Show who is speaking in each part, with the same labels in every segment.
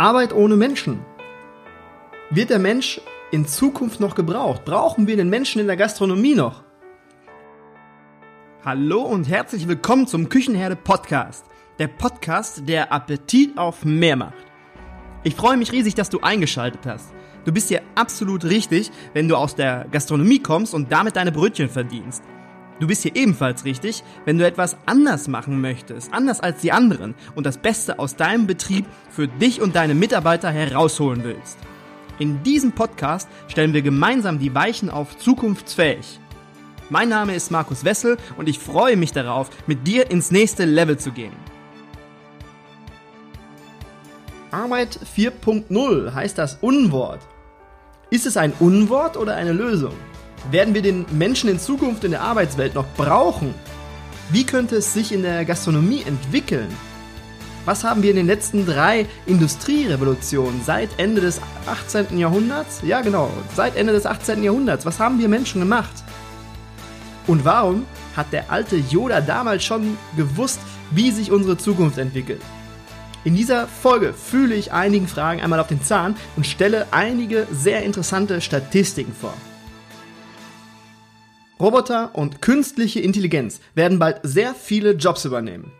Speaker 1: Arbeit ohne Menschen. Wird der Mensch in Zukunft noch gebraucht? Brauchen wir den Menschen in der Gastronomie noch? Hallo und herzlich willkommen zum Küchenherde Podcast. Der Podcast, der Appetit auf mehr macht. Ich freue mich riesig, dass du eingeschaltet hast. Du bist hier absolut richtig, wenn du aus der Gastronomie kommst und damit deine Brötchen verdienst. Du bist hier ebenfalls richtig, wenn du etwas anders machen möchtest, anders als die anderen und das Beste aus deinem Betrieb für dich und deine Mitarbeiter herausholen willst. In diesem Podcast stellen wir gemeinsam die Weichen auf zukunftsfähig. Mein Name ist Markus Wessel und ich freue mich darauf, mit dir ins nächste Level zu gehen. Arbeit 4.0 heißt das Unwort. Ist es ein Unwort oder eine Lösung? Werden wir den Menschen in Zukunft in der Arbeitswelt noch brauchen? Wie könnte es sich in der Gastronomie entwickeln? Was haben wir in den letzten drei Industrierevolutionen seit Ende des 18. Jahrhunderts? Ja, genau, seit Ende des 18. Jahrhunderts. Was haben wir Menschen gemacht? Und warum hat der alte Yoda damals schon gewusst, wie sich unsere Zukunft entwickelt? In dieser Folge fühle ich einigen Fragen einmal auf den Zahn und stelle einige sehr interessante Statistiken vor. Roboter und künstliche Intelligenz werden bald sehr viele Jobs übernehmen.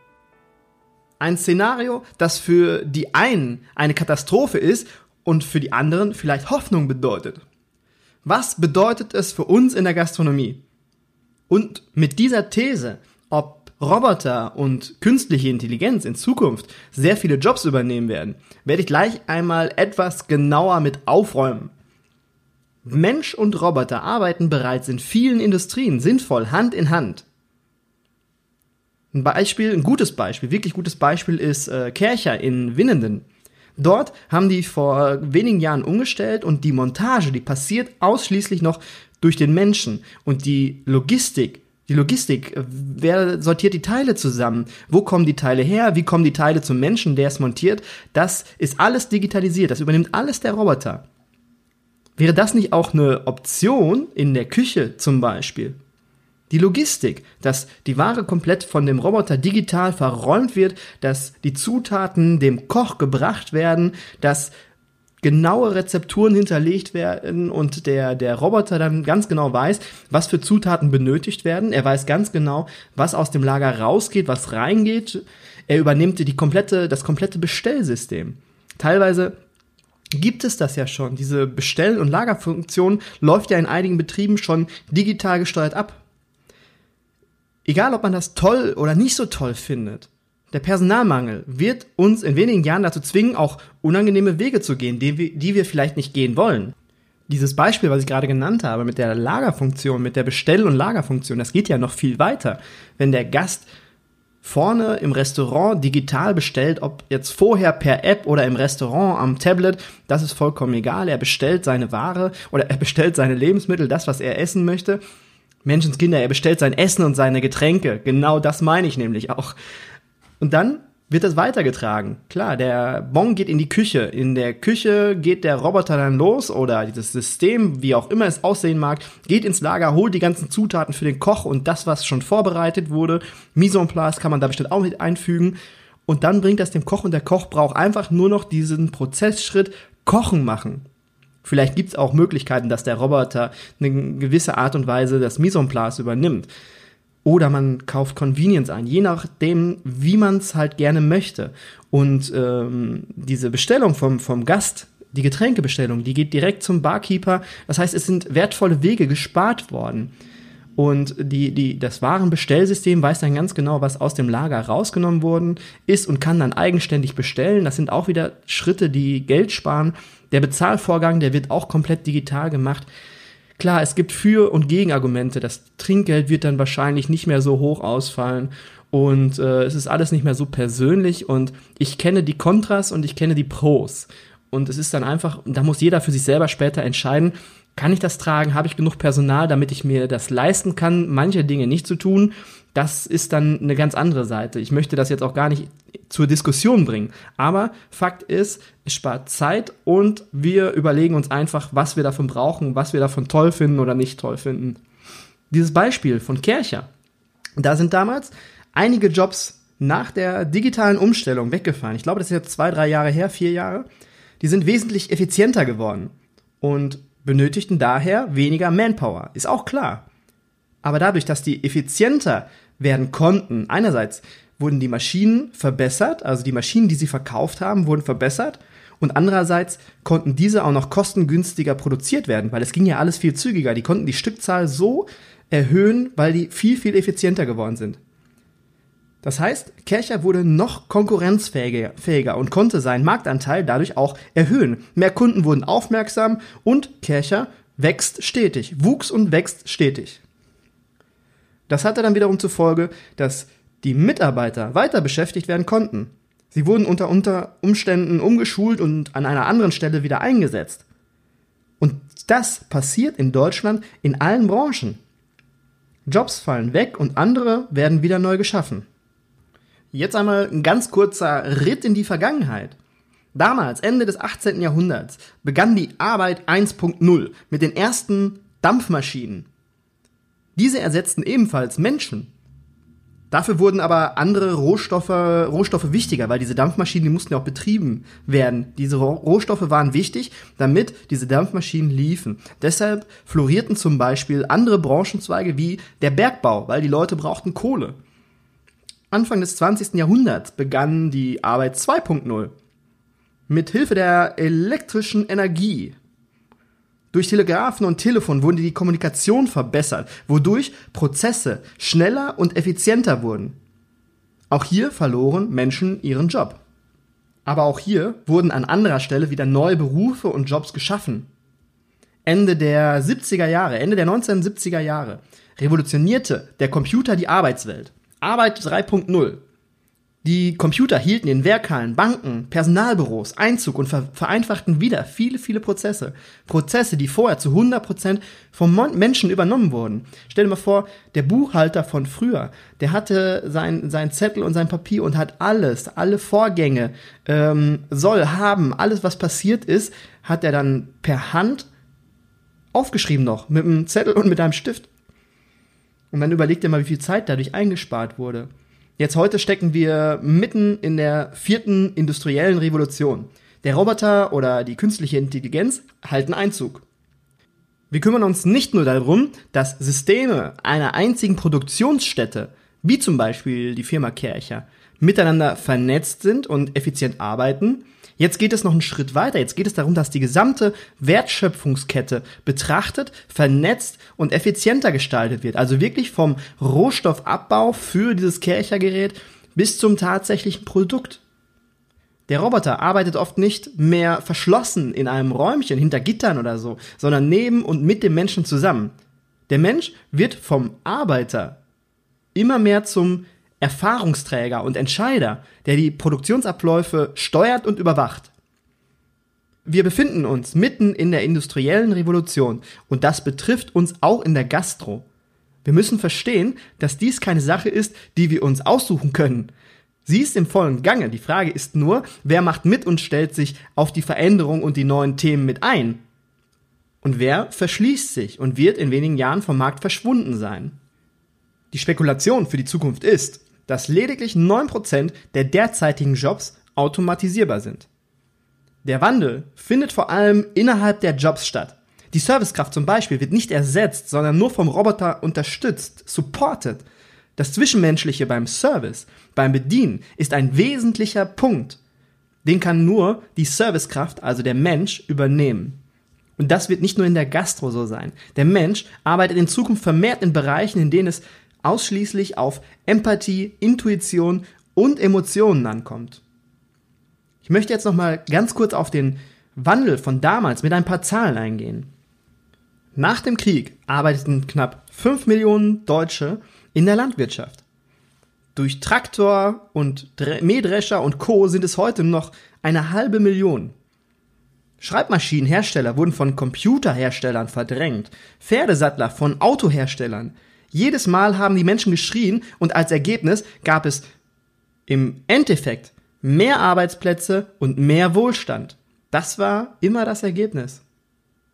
Speaker 1: Ein Szenario, das für die einen eine Katastrophe ist und für die anderen vielleicht Hoffnung bedeutet. Was bedeutet es für uns in der Gastronomie? Und mit dieser These, ob Roboter und künstliche Intelligenz in Zukunft sehr viele Jobs übernehmen werden, werde ich gleich einmal etwas genauer mit aufräumen. Mensch und Roboter arbeiten bereits in vielen Industrien sinnvoll Hand in Hand. Ein Beispiel, ein gutes Beispiel, wirklich gutes Beispiel ist äh, Kercher in Winnenden. Dort haben die vor wenigen Jahren umgestellt und die Montage, die passiert ausschließlich noch durch den Menschen und die Logistik. Die Logistik, äh, wer sortiert die Teile zusammen? Wo kommen die Teile her? Wie kommen die Teile zum Menschen, der es montiert? Das ist alles digitalisiert, das übernimmt alles der Roboter. Wäre das nicht auch eine Option in der Küche zum Beispiel? Die Logistik, dass die Ware komplett von dem Roboter digital verräumt wird, dass die Zutaten dem Koch gebracht werden, dass genaue Rezepturen hinterlegt werden und der, der Roboter dann ganz genau weiß, was für Zutaten benötigt werden. Er weiß ganz genau, was aus dem Lager rausgeht, was reingeht. Er übernimmt die komplette, das komplette Bestellsystem. Teilweise gibt es das ja schon. Diese Bestell- und Lagerfunktion läuft ja in einigen Betrieben schon digital gesteuert ab. Egal, ob man das toll oder nicht so toll findet, der Personalmangel wird uns in wenigen Jahren dazu zwingen, auch unangenehme Wege zu gehen, die wir, die wir vielleicht nicht gehen wollen. Dieses Beispiel, was ich gerade genannt habe, mit der Lagerfunktion, mit der Bestell- und Lagerfunktion, das geht ja noch viel weiter. Wenn der Gast vorne im Restaurant digital bestellt, ob jetzt vorher per App oder im Restaurant am Tablet, das ist vollkommen egal. Er bestellt seine Ware oder er bestellt seine Lebensmittel, das, was er essen möchte. Menschenskinder, er bestellt sein Essen und seine Getränke. Genau das meine ich nämlich auch. Und dann wird das weitergetragen. Klar, der Bon geht in die Küche. In der Küche geht der Roboter dann los oder dieses System, wie auch immer es aussehen mag, geht ins Lager, holt die ganzen Zutaten für den Koch und das, was schon vorbereitet wurde. Mise en place kann man da bestimmt auch mit einfügen. Und dann bringt das dem Koch und der Koch braucht einfach nur noch diesen Prozessschritt Kochen machen. Vielleicht gibt es auch Möglichkeiten, dass der Roboter eine gewisse Art und Weise das Mise en place übernimmt. Oder man kauft Convenience ein, je nachdem, wie man es halt gerne möchte. Und ähm, diese Bestellung vom, vom Gast, die Getränkebestellung, die geht direkt zum Barkeeper. Das heißt, es sind wertvolle Wege gespart worden. Und die, die, das Warenbestellsystem weiß dann ganz genau, was aus dem Lager rausgenommen worden ist und kann dann eigenständig bestellen. Das sind auch wieder Schritte, die Geld sparen. Der Bezahlvorgang, der wird auch komplett digital gemacht. Klar, es gibt Für- und Gegenargumente. Das Trinkgeld wird dann wahrscheinlich nicht mehr so hoch ausfallen und äh, es ist alles nicht mehr so persönlich und ich kenne die Kontras und ich kenne die Pros. Und es ist dann einfach, da muss jeder für sich selber später entscheiden, kann ich das tragen? Habe ich genug Personal, damit ich mir das leisten kann, manche Dinge nicht zu tun? Das ist dann eine ganz andere Seite. Ich möchte das jetzt auch gar nicht zur Diskussion bringen. Aber Fakt ist, es spart Zeit und wir überlegen uns einfach, was wir davon brauchen, was wir davon toll finden oder nicht toll finden. Dieses Beispiel von Kercher. Da sind damals einige Jobs nach der digitalen Umstellung weggefallen. Ich glaube, das ist jetzt zwei, drei Jahre her, vier Jahre. die sind wesentlich effizienter geworden und benötigten daher weniger Manpower. Ist auch klar. Aber dadurch, dass die effizienter werden konnten, einerseits wurden die Maschinen verbessert, also die Maschinen, die sie verkauft haben, wurden verbessert und andererseits konnten diese auch noch kostengünstiger produziert werden, weil es ging ja alles viel zügiger. Die konnten die Stückzahl so erhöhen, weil die viel, viel effizienter geworden sind. Das heißt, Kercher wurde noch konkurrenzfähiger und konnte seinen Marktanteil dadurch auch erhöhen. Mehr Kunden wurden aufmerksam und Kercher wächst stetig, wuchs und wächst stetig. Das hatte dann wiederum zur Folge, dass die Mitarbeiter weiter beschäftigt werden konnten. Sie wurden unter, unter Umständen umgeschult und an einer anderen Stelle wieder eingesetzt. Und das passiert in Deutschland in allen Branchen. Jobs fallen weg und andere werden wieder neu geschaffen. Jetzt einmal ein ganz kurzer Ritt in die Vergangenheit. Damals, Ende des 18. Jahrhunderts, begann die Arbeit 1.0 mit den ersten Dampfmaschinen. Diese ersetzten ebenfalls Menschen. Dafür wurden aber andere Rohstoffe, Rohstoffe wichtiger, weil diese Dampfmaschinen, die mussten ja auch betrieben werden. Diese Rohstoffe waren wichtig, damit diese Dampfmaschinen liefen. Deshalb florierten zum Beispiel andere Branchenzweige wie der Bergbau, weil die Leute brauchten Kohle. Anfang des 20. Jahrhunderts begann die Arbeit 2.0. Mit Hilfe der elektrischen Energie. Durch Telegraphen und Telefon wurde die Kommunikation verbessert, wodurch Prozesse schneller und effizienter wurden. Auch hier verloren Menschen ihren Job. Aber auch hier wurden an anderer Stelle wieder neue Berufe und Jobs geschaffen. Ende der 70er Jahre, Ende der 1970er Jahre revolutionierte der Computer die Arbeitswelt. Arbeit 3.0. Die Computer hielten in Werkhallen, Banken, Personalbüros Einzug und ver vereinfachten wieder viele, viele Prozesse. Prozesse, die vorher zu 100% vom Menschen übernommen wurden. Stell dir mal vor, der Buchhalter von früher, der hatte sein, sein Zettel und sein Papier und hat alles, alle Vorgänge, ähm, soll haben, alles, was passiert ist, hat er dann per Hand aufgeschrieben noch, mit einem Zettel und mit einem Stift. Und dann überleg dir mal, wie viel Zeit dadurch eingespart wurde. Jetzt heute stecken wir mitten in der vierten industriellen Revolution. Der Roboter oder die künstliche Intelligenz halten Einzug. Wir kümmern uns nicht nur darum, dass Systeme einer einzigen Produktionsstätte, wie zum Beispiel die Firma Kercher, miteinander vernetzt sind und effizient arbeiten, Jetzt geht es noch einen Schritt weiter. Jetzt geht es darum, dass die gesamte Wertschöpfungskette betrachtet, vernetzt und effizienter gestaltet wird. Also wirklich vom Rohstoffabbau für dieses Kerchergerät bis zum tatsächlichen Produkt. Der Roboter arbeitet oft nicht mehr verschlossen in einem Räumchen hinter Gittern oder so, sondern neben und mit dem Menschen zusammen. Der Mensch wird vom Arbeiter immer mehr zum Erfahrungsträger und Entscheider, der die Produktionsabläufe steuert und überwacht. Wir befinden uns mitten in der industriellen Revolution und das betrifft uns auch in der Gastro. Wir müssen verstehen, dass dies keine Sache ist, die wir uns aussuchen können. Sie ist im vollen Gange. Die Frage ist nur, wer macht mit und stellt sich auf die Veränderung und die neuen Themen mit ein? Und wer verschließt sich und wird in wenigen Jahren vom Markt verschwunden sein? Die Spekulation für die Zukunft ist, dass lediglich 9% der derzeitigen Jobs automatisierbar sind. Der Wandel findet vor allem innerhalb der Jobs statt. Die Servicekraft zum Beispiel wird nicht ersetzt, sondern nur vom Roboter unterstützt, supported. Das Zwischenmenschliche beim Service, beim Bedienen ist ein wesentlicher Punkt. Den kann nur die Servicekraft, also der Mensch, übernehmen. Und das wird nicht nur in der Gastro so sein. Der Mensch arbeitet in Zukunft vermehrt in Bereichen, in denen es ausschließlich auf Empathie, Intuition und Emotionen ankommt. Ich möchte jetzt noch mal ganz kurz auf den Wandel von damals mit ein paar Zahlen eingehen. Nach dem Krieg arbeiteten knapp 5 Millionen Deutsche in der Landwirtschaft. Durch Traktor und Mähdrescher und Co. sind es heute noch eine halbe Million. Schreibmaschinenhersteller wurden von Computerherstellern verdrängt, Pferdesattler von Autoherstellern, jedes Mal haben die Menschen geschrien und als Ergebnis gab es im Endeffekt mehr Arbeitsplätze und mehr Wohlstand. Das war immer das Ergebnis.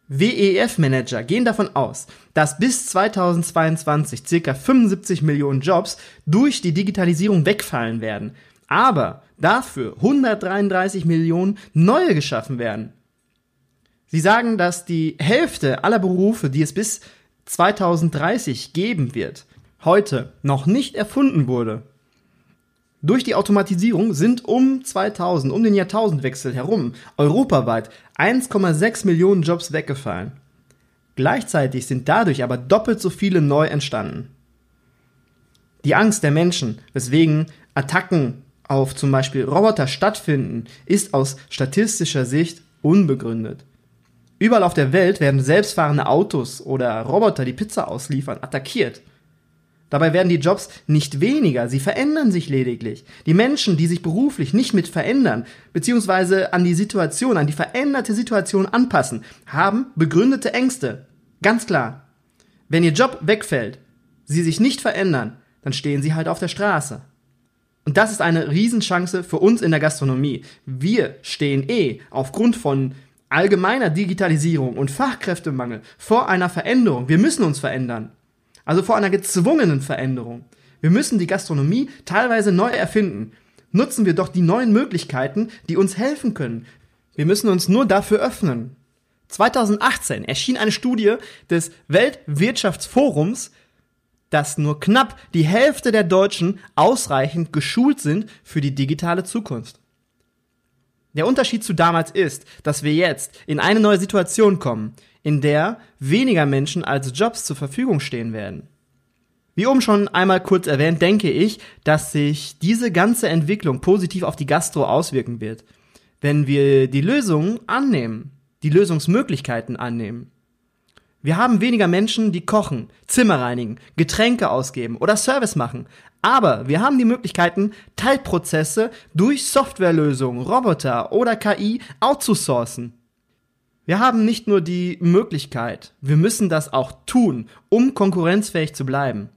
Speaker 1: WEF-Manager gehen davon aus, dass bis 2022 circa 75 Millionen Jobs durch die Digitalisierung wegfallen werden. Aber dafür 133 Millionen neue geschaffen werden. Sie sagen, dass die Hälfte aller Berufe, die es bis 2030 geben wird, heute noch nicht erfunden wurde. Durch die Automatisierung sind um 2000, um den Jahrtausendwechsel herum, europaweit 1,6 Millionen Jobs weggefallen. Gleichzeitig sind dadurch aber doppelt so viele neu entstanden. Die Angst der Menschen, weswegen Attacken auf zum Beispiel Roboter stattfinden, ist aus statistischer Sicht unbegründet. Überall auf der Welt werden selbstfahrende Autos oder Roboter, die Pizza ausliefern, attackiert. Dabei werden die Jobs nicht weniger, sie verändern sich lediglich. Die Menschen, die sich beruflich nicht mit verändern, beziehungsweise an die Situation, an die veränderte Situation anpassen, haben begründete Ängste. Ganz klar. Wenn ihr Job wegfällt, sie sich nicht verändern, dann stehen sie halt auf der Straße. Und das ist eine Riesenchance für uns in der Gastronomie. Wir stehen eh aufgrund von allgemeiner Digitalisierung und Fachkräftemangel vor einer Veränderung. Wir müssen uns verändern. Also vor einer gezwungenen Veränderung. Wir müssen die Gastronomie teilweise neu erfinden. Nutzen wir doch die neuen Möglichkeiten, die uns helfen können. Wir müssen uns nur dafür öffnen. 2018 erschien eine Studie des Weltwirtschaftsforums, dass nur knapp die Hälfte der Deutschen ausreichend geschult sind für die digitale Zukunft. Der Unterschied zu damals ist, dass wir jetzt in eine neue Situation kommen, in der weniger Menschen als Jobs zur Verfügung stehen werden. Wie oben schon einmal kurz erwähnt, denke ich, dass sich diese ganze Entwicklung positiv auf die Gastro auswirken wird, wenn wir die Lösungen annehmen, die Lösungsmöglichkeiten annehmen. Wir haben weniger Menschen, die kochen, Zimmer reinigen, Getränke ausgeben oder Service machen. Aber wir haben die Möglichkeiten, Teilprozesse durch Softwarelösungen, Roboter oder KI outzusourcen. Wir haben nicht nur die Möglichkeit, wir müssen das auch tun, um konkurrenzfähig zu bleiben.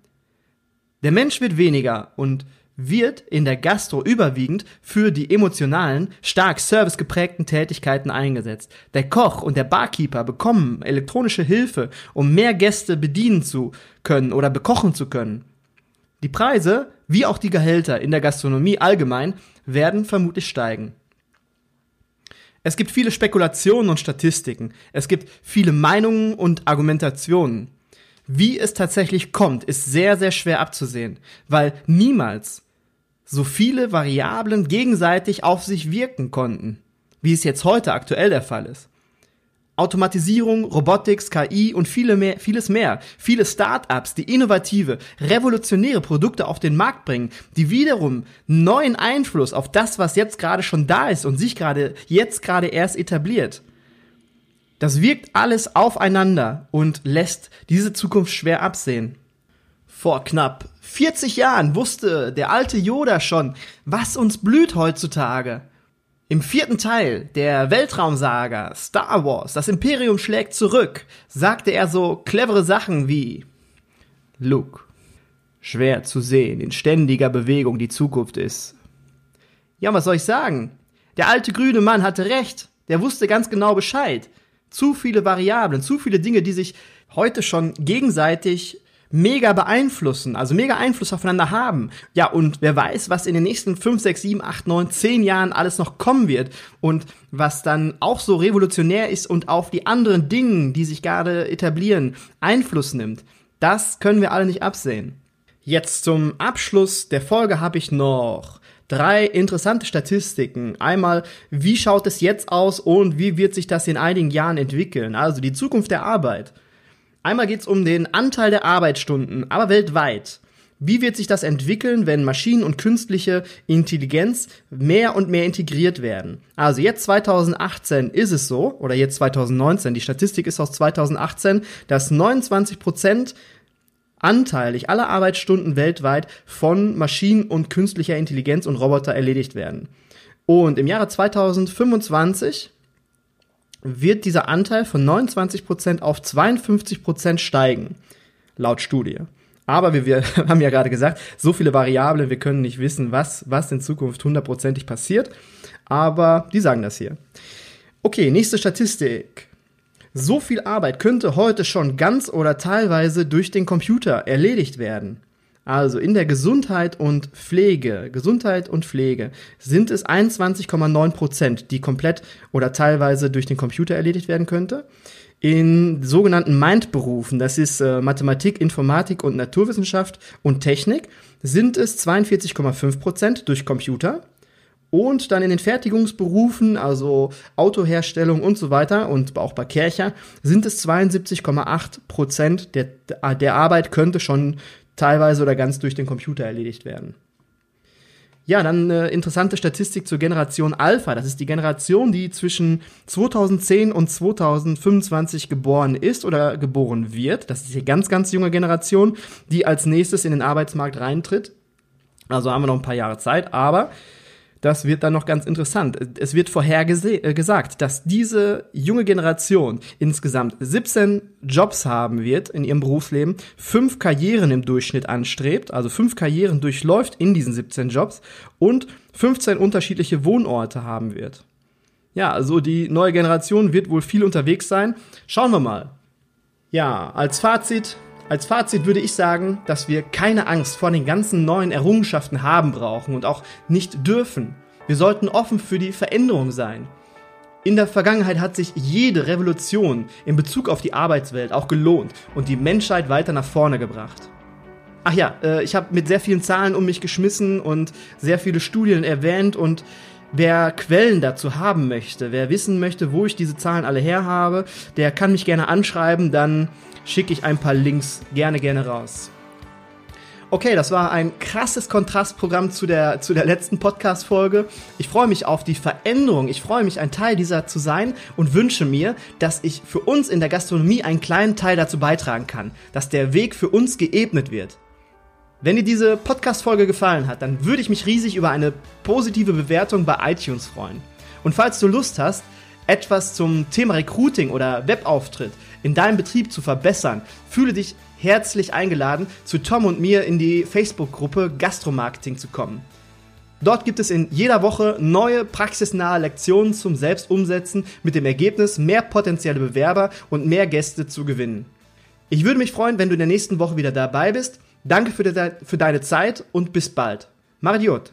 Speaker 1: Der Mensch wird weniger und wird in der Gastro überwiegend für die emotionalen, stark servicegeprägten Tätigkeiten eingesetzt. Der Koch und der Barkeeper bekommen elektronische Hilfe, um mehr Gäste bedienen zu können oder bekochen zu können. Die Preise, wie auch die Gehälter in der Gastronomie allgemein, werden vermutlich steigen. Es gibt viele Spekulationen und Statistiken. Es gibt viele Meinungen und Argumentationen. Wie es tatsächlich kommt, ist sehr, sehr schwer abzusehen, weil niemals so viele Variablen gegenseitig auf sich wirken konnten, wie es jetzt heute aktuell der Fall ist. Automatisierung, Robotics, KI und viele mehr, vieles mehr. Viele Start-ups, die innovative, revolutionäre Produkte auf den Markt bringen, die wiederum neuen Einfluss auf das, was jetzt gerade schon da ist und sich gerade jetzt gerade erst etabliert. Das wirkt alles aufeinander und lässt diese Zukunft schwer absehen. Vor knapp 40 Jahren wusste der alte Yoda schon, was uns blüht heutzutage. Im vierten Teil der Weltraumsaga Star Wars, das Imperium schlägt zurück, sagte er so clevere Sachen wie Luke, schwer zu sehen, in ständiger Bewegung die Zukunft ist. Ja, was soll ich sagen? Der alte grüne Mann hatte recht, der wusste ganz genau Bescheid. Zu viele Variablen, zu viele Dinge, die sich heute schon gegenseitig mega beeinflussen, also mega Einfluss aufeinander haben. Ja, und wer weiß, was in den nächsten 5, 6, 7, 8, 9, 10 Jahren alles noch kommen wird und was dann auch so revolutionär ist und auf die anderen Dinge, die sich gerade etablieren, Einfluss nimmt. Das können wir alle nicht absehen. Jetzt zum Abschluss der Folge habe ich noch drei interessante Statistiken. Einmal, wie schaut es jetzt aus und wie wird sich das in einigen Jahren entwickeln? Also die Zukunft der Arbeit. Einmal geht es um den Anteil der Arbeitsstunden, aber weltweit. Wie wird sich das entwickeln, wenn Maschinen und künstliche Intelligenz mehr und mehr integriert werden? Also jetzt 2018 ist es so, oder jetzt 2019, die Statistik ist aus 2018, dass 29 Prozent anteilig aller Arbeitsstunden weltweit von Maschinen und künstlicher Intelligenz und Roboter erledigt werden. Und im Jahre 2025 wird dieser Anteil von 29% auf 52% steigen, laut Studie. Aber wie wir haben ja gerade gesagt, so viele Variablen, wir können nicht wissen, was, was in Zukunft hundertprozentig passiert. Aber die sagen das hier. Okay, nächste Statistik. So viel Arbeit könnte heute schon ganz oder teilweise durch den Computer erledigt werden. Also in der Gesundheit und Pflege, Gesundheit und Pflege sind es 21,9 Prozent, die komplett oder teilweise durch den Computer erledigt werden könnte. In sogenannten Mind-Berufen, das ist äh, Mathematik, Informatik und Naturwissenschaft und Technik, sind es 42,5 Prozent durch Computer. Und dann in den Fertigungsberufen, also Autoherstellung und so weiter und auch bei Kercher, sind es 72,8 Prozent der, der Arbeit könnte schon teilweise oder ganz durch den Computer erledigt werden. Ja, dann eine interessante Statistik zur Generation Alpha. Das ist die Generation, die zwischen 2010 und 2025 geboren ist oder geboren wird. Das ist die ganz, ganz junge Generation, die als nächstes in den Arbeitsmarkt reintritt. Also haben wir noch ein paar Jahre Zeit, aber das wird dann noch ganz interessant. Es wird vorhergesagt, äh, dass diese junge Generation insgesamt 17 Jobs haben wird in ihrem Berufsleben, fünf Karrieren im Durchschnitt anstrebt, also fünf Karrieren durchläuft in diesen 17 Jobs und 15 unterschiedliche Wohnorte haben wird. Ja, also die neue Generation wird wohl viel unterwegs sein. Schauen wir mal. Ja, als Fazit, als Fazit würde ich sagen, dass wir keine Angst vor den ganzen neuen Errungenschaften haben brauchen und auch nicht dürfen. Wir sollten offen für die Veränderung sein. In der Vergangenheit hat sich jede Revolution in Bezug auf die Arbeitswelt auch gelohnt und die Menschheit weiter nach vorne gebracht. Ach ja, äh, ich habe mit sehr vielen Zahlen um mich geschmissen und sehr viele Studien erwähnt und Wer Quellen dazu haben möchte, wer wissen möchte, wo ich diese Zahlen alle her habe, der kann mich gerne anschreiben, dann schicke ich ein paar Links gerne, gerne raus. Okay, das war ein krasses Kontrastprogramm zu der, zu der letzten Podcast-Folge. Ich freue mich auf die Veränderung. Ich freue mich, ein Teil dieser zu sein und wünsche mir, dass ich für uns in der Gastronomie einen kleinen Teil dazu beitragen kann, dass der Weg für uns geebnet wird. Wenn dir diese Podcast-Folge gefallen hat, dann würde ich mich riesig über eine positive Bewertung bei iTunes freuen. Und falls du Lust hast, etwas zum Thema Recruiting oder Webauftritt in deinem Betrieb zu verbessern, fühle dich herzlich eingeladen, zu Tom und mir in die Facebook-Gruppe Gastromarketing zu kommen. Dort gibt es in jeder Woche neue praxisnahe Lektionen zum Selbstumsetzen mit dem Ergebnis, mehr potenzielle Bewerber und mehr Gäste zu gewinnen. Ich würde mich freuen, wenn du in der nächsten Woche wieder dabei bist. Danke für, de für deine Zeit und bis bald. Maridiot!